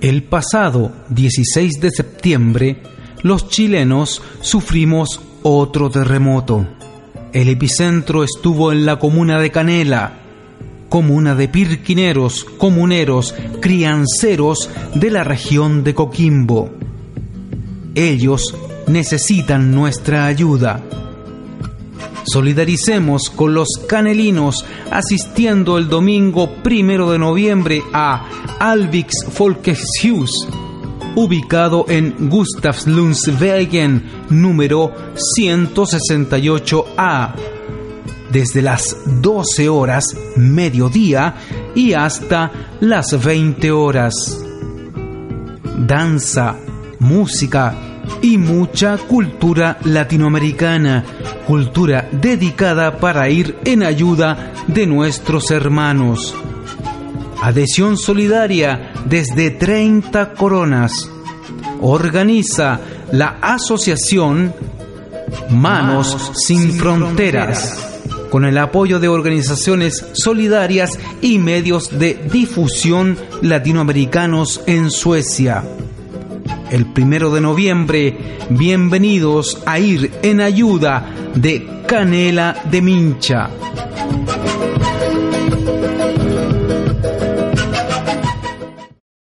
El pasado 16 de septiembre, los chilenos sufrimos otro terremoto. El epicentro estuvo en la comuna de Canela, comuna de pirquineros, comuneros, crianceros de la región de Coquimbo. Ellos necesitan nuestra ayuda. Solidaricemos con los canelinos asistiendo el domingo primero de noviembre a Alvix Folkeshus, ubicado en Gustavslundsvägen número 168A, desde las 12 horas mediodía y hasta las 20 horas. Danza, música y mucha cultura latinoamericana cultura dedicada para ir en ayuda de nuestros hermanos. Adhesión solidaria desde 30 coronas. Organiza la asociación Manos, sin, Fronteras, con el apoyo de organizaciones solidarias y medios de difusión latinoamericanos en Suecia el primero de noviembre, bienvenidos a ir en ayuda de Canela de Mincha.